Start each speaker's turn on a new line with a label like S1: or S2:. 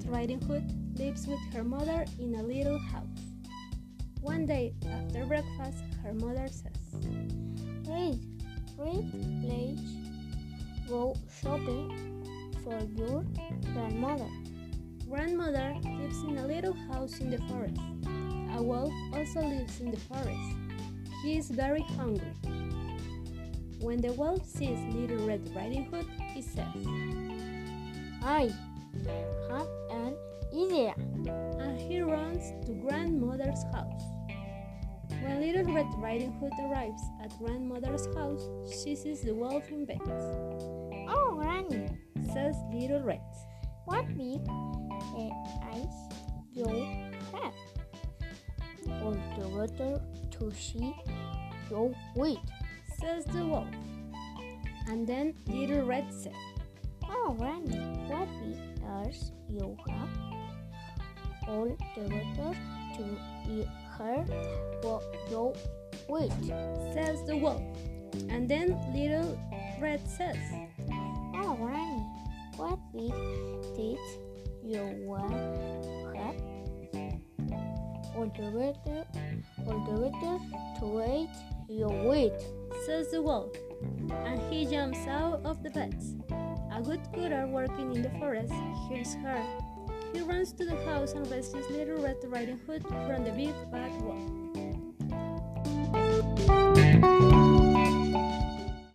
S1: Riding Hood lives with her mother in a little house. One day after breakfast, her mother says,
S2: Red, red, please. Go shopping for your grandmother.
S1: Grandmother lives in a little house in the forest. A wolf also lives in the forest. He is very hungry. When the wolf sees Little Red Riding Hood, he says,
S2: I
S1: to grandmother's house. When Little Red Riding Hood arrives at grandmother's house, she sees the wolf in bed.
S2: Oh, Granny,
S1: Says Little Red,
S2: what big uh, eyes you have. Altogether to see your weight.
S1: says the wolf. And then Little Red said,
S2: Oh, Granny, what big ears you have. Altogether to eat her what your weight.
S1: says the wolf. And then Little Red says,
S2: Oh, Granny, what big teeth you will have. Altogether, altogether to eat your weight.
S1: says the wolf. And he jumps out of the bed. A woodcutter working in the forest hears her. He runs to the house and rescues Little Red Riding Hood from the big bad wolf.